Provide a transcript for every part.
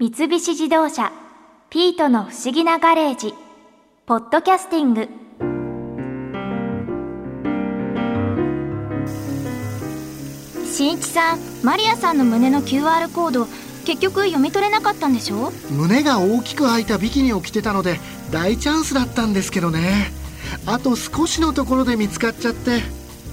三菱自動車「ピートの不思議なガレージ」ポッドキャスティング。新一さんマリアさんの胸の QR コード結局読み取れなかったんでしょ？胸が大きく開いたビキニを着てたので大チャンスだったんですけどね。あと少しのところで見つかっちゃって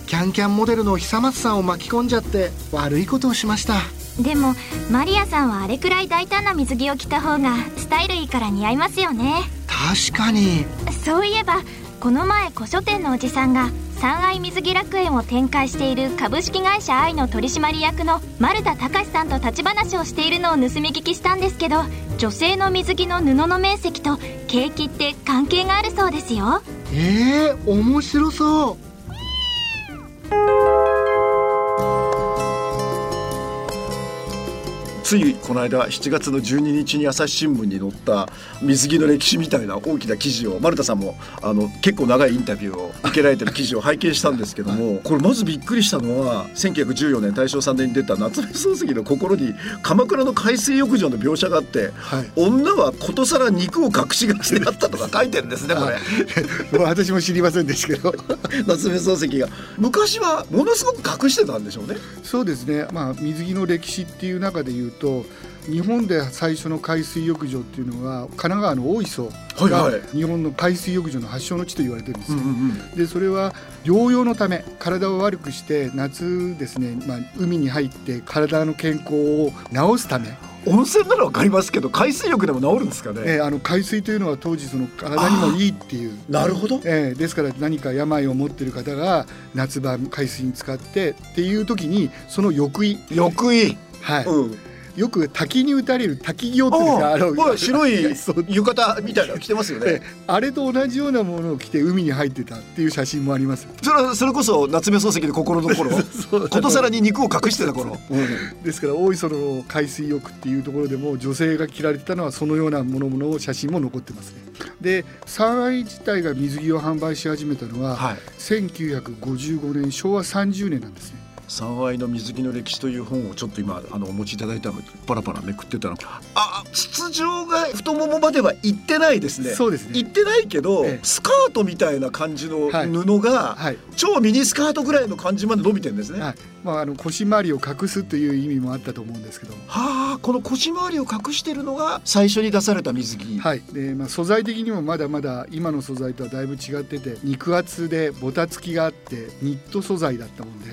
キャンキャンモデルの久松さんを巻き込んじゃって悪いことをしました。でもマリアさんはあれくらい大胆な水着を着た方がスタイルいいから似合いますよね。確かに。そういえばこの前古書店のおじさんが三愛水着楽園を展開している株式会社愛の取締役の丸田隆さんと立ち話をしているのを盗み聞きしたんですけど女性の水着の布の面積と景気って関係があるそうですよ。えー、面白そうついこの間7月の12日に朝日新聞に載った水着の歴史みたいな大きな記事を丸田さんもあの結構長いインタビューを受けられてる記事を拝見したんですけどもこれまずびっくりしたのは1914年大正3年に出た夏目漱石の心に鎌倉の海水浴場の描写があって、はい。女はことさら肉を隠しがちであったとか書いてるんですねこれ。私も知りませんでしたけど。夏目漱石が。昔はものすごく隠してたんでしょうね。そうですね、まあ、水着の歴史っていう中でいうと日本で最初の海水浴場っていうのは神奈川の大磯が日本の海水浴場の発祥の地と言われてるんですよ。うんうんでそれは療養のため体を悪くして夏ですね、まあ、海に入って体の健康を治すため、温泉ならわかりますけど海水浴でも治るんですかね？えーあの海水というのは当時その体にもいいっていう。なるほど。えーですから何か病を持っている方が夏場海水に使ってっていう時にその浴衣、浴衣。はいうん。よく滝に打たれる滝行っていうのがあの白い浴衣みたいなの着てますよえね。あれと同じようなものを着て海に入ってたっていう写真もあります。それはそれこそ夏目漱石の心の頃。ことさらに肉を隠してた頃？ですから大磯の海水浴っていうところでも女性が着られてたのはそのようなものもの写真も残ってますね。で三愛自体が水着を販売し始めたのは、はい。1955年昭和30年なんですね。三愛の水着の歴史という本をちょっと今あのお持ちいただいたのでパラパラめくってたらあ筒状が太ももまでは行ってないですね。そうですね行ってないけど、ええスカートみたいな感じのはい布が、はい超ミニスカートぐらいの感じまで伸びてんですね。はいまあ、あの腰回りを隠すという意味もあったと思うんですけども。はあこの腰回りを隠してるのが最初に出された水着。はいでまあ、素材的にもまだまだ今の素材とはだいぶ違ってて肉厚でボタつきがあってニット素材だったもんで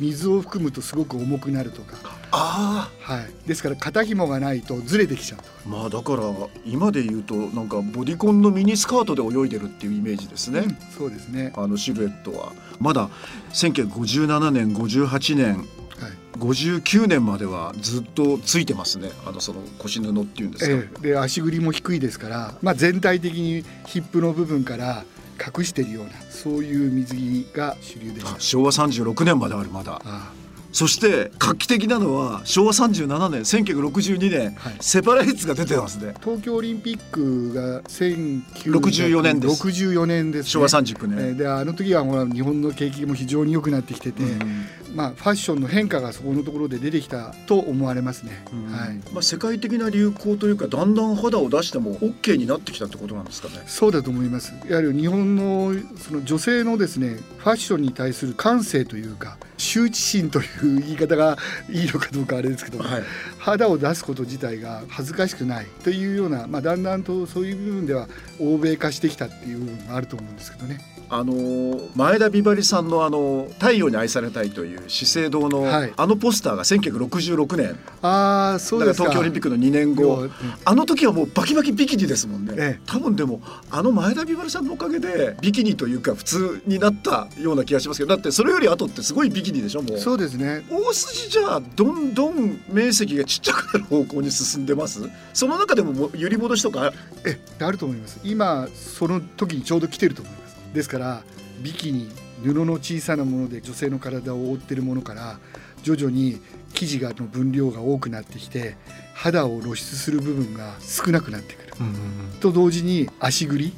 水を含むとすごく重くなるとか、あはい、ですから肩紐がないとずれてきちゃうとまあだから今で言うとなんかボディコンのミニスカートで泳いでるっていうイメージですね。うんそうですね、あのシルエットは。まだ1957年58年はい。59年まではずっとついてますね。あのその腰布っていうんですか、ええ。で足繰りも低いですから、まあ、全体的にヒップの部分から隠しているようなそういう水着が主流でした。昭和36年まであるまだあそして画期的なのは昭和37年1962年、はい。セパレーツが出てますね。あ東京オリンピックが64年です。1964年です、ね、昭和39年、えーであの時はほら日本の景気も非常に良くなってきてて、うんまあ、ファッションの変化がそこのところで出てきたと思われますね。うん。はい。まあ、世界的な流行というかだんだん肌を出しても OK になってきたってことなんですかね。そうだと思います。やはり日本のその女性のですねファッションに対する感性というか羞恥心という言い方がいいのかどうかあれですけども、はい。肌を出すこと自体が恥ずかしくないというような、まあ、だんだんとそういう部分では欧米化してきたっていう部分があると思うんですけどね。あのー前田美波里さんのあの「太陽に愛されたい」という資生堂の、はい。あのポスターが1966年。ああそうだからですか。東京オリンピックの2年後。要はあの時はもうバキバキビキニですもんね、ええ。多分でもあの前田美波里さんのおかげでビキニというか普通になったような気がしますけどだってそれより後ってすごいビキニでしょもう。そうですね。大筋じゃあどんどん面積がちっちゃくなる方向に進んでます？その中でもも揺り戻しとか？えあると思います。今その時にちょうど来てると思います。ですからビキニ布の小さなもので女性の体を覆っているものから徐々に生地がの分量が多くなってきて肌を露出する部分が少なくなってくる、と同時に足繰り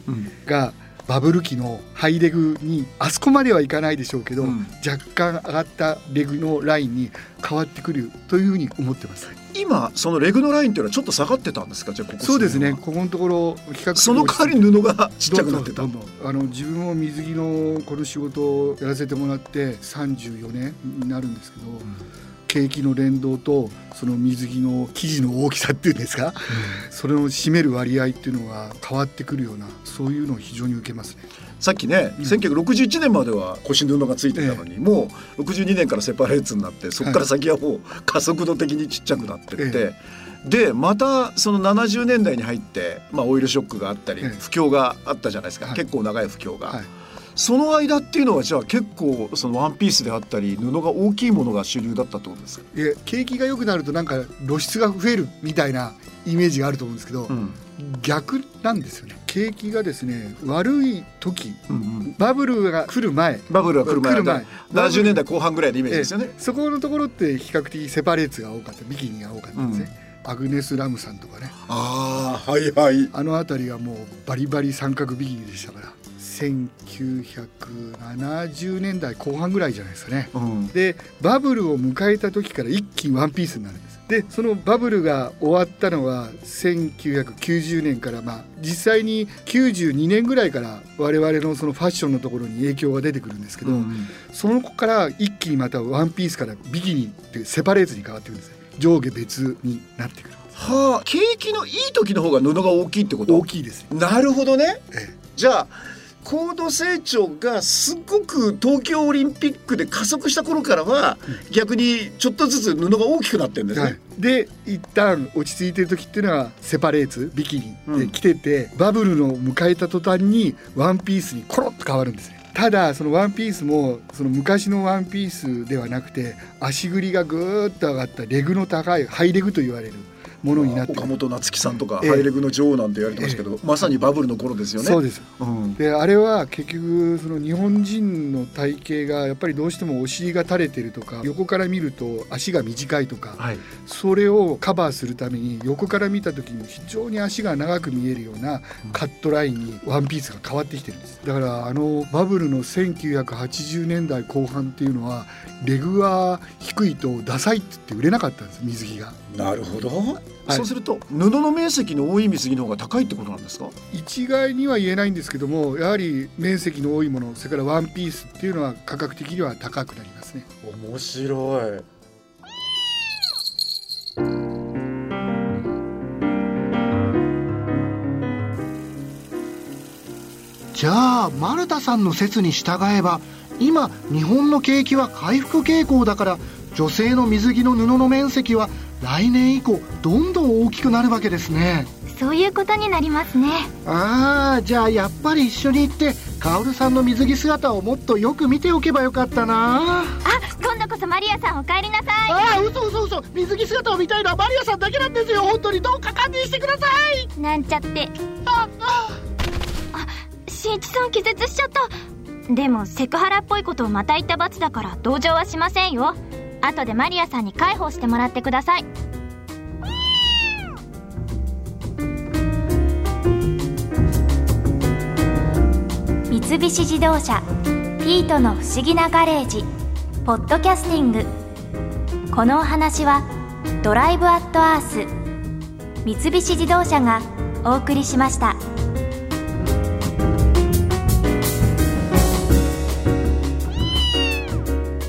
がバブル期のハイレグにあそこまではいかないでしょうけど、うん。若干上がったレグのラインに変わってくるというふうに思ってます。今そのレグのラインっていうのはちょっと下がってたんですか？じゃあここそうです。ね。ここのところ比較的その代わり布がちっちゃくなってた。あの自分も水着のこの仕事をやらせてもらって34年になるんですけど、景気の連動とその水着の生地の大きさっていうんですか、それを占める割合っていうのが変わってくるようなそういうのを非常に受けますね。さっきね、うん。1961年までは腰布がついてたのに、もう62年からセパレーツになってそこから先はもう加速度的にちっちゃくなってって、でまたその70年代に入って、まあ、オイルショックがあったり、ええ。不況があったじゃないですか、はい。結構長い不況が。はいその間っていうのはじゃあ結構そのワンピースであったり布が大きいものが主流だったってことですか、で景気が良くなるとなんか露出が増えるみたいなイメージがあると思うんですけど、うん。逆なんですよね。景気がですね悪い時うんうん。バブルが来る前バブルが来る前来る前70年代後半ぐらいのイメージですよね。ええそこのところって比較的セパレーツが多かったビキニが多かったんですね、アグネス・ラムさんとかね。ああはいはい。あの辺りがもうバリバリ三角ビキニでしたから1970年代後半ぐらいじゃないですかね。うん。でバブルを迎えた時から一気にワンピースになるんです。でそのバブルが終わったのは1990年からまあ実際に92年ぐらいから我々のそのファッションのところに影響が出てくるんですけど、うんその子から一気にまたワンピースからビキニっていうセパレートに変わってくるんです。ね上下別になってくる。はあ景気のいい時の方が布が大きいってこと？大きいですね、なるほどね。え。じゃあ高度成長がすごく東京オリンピックで加速した頃からは逆にちょっとずつ布が大きくなってるんですね。えはい、で一旦落ち着いてる時っていうのはセパレーツビキニで着てて、バブルの迎えた途端にワンピースにコロッと変わるんですね。ただそのワンピースもその昔のワンピースではなくて足ぐりがぐーっと上がったレグの高いハイレグと言われるものになって。る岡本夏樹さんとかええ。ハイレグの女王なんて言われてますけど、まさにバブルの頃ですよね。そうです。うん。であれは結局その日本人の体型がやっぱりどうしてもお尻が垂れてるとか横から見ると足が短いとかはい。それをカバーするために横から見た時に非常に足が長く見えるようなカットラインにワンピースが変わってきてるんです。だからあのバブルの1980年代後半っていうのはレグが低いとダサいって言って売れなかったんです水着が。なるほど。いそうすると布の面積の多い水着の方が高いってことなんですか？一概には言えないんですけどもやはり面積の多いものそれからワンピースっていうのは価格的には高くなりますね面白い。じゃあ丸田さんの説に従えば今日本の景気は回復傾向だから女性の水着の布の面積は来年以降どんどん大きくなるわけですね。そういうことになりますね。ああじゃあやっぱり一緒に行って薫さんの水着姿をもっとよく見ておけばよかったな。あ今度こそマリアさんお帰りなさい。ああ嘘嘘嘘。水着姿を見たいのはマリアさんだけなんですよ。本当にどうか堪忍してください。なんちゃって。ああしんいちさん気絶しちゃった。でもセクハラっぽいことをまた言った罰だから同情はしませんよ後でマリアさんに介抱してもらってください三菱自動車「ピートの不思議なガレージ」ポッドキャスティングこのお話は「ドライブ・アット・アース」三菱自動車がお送りしました。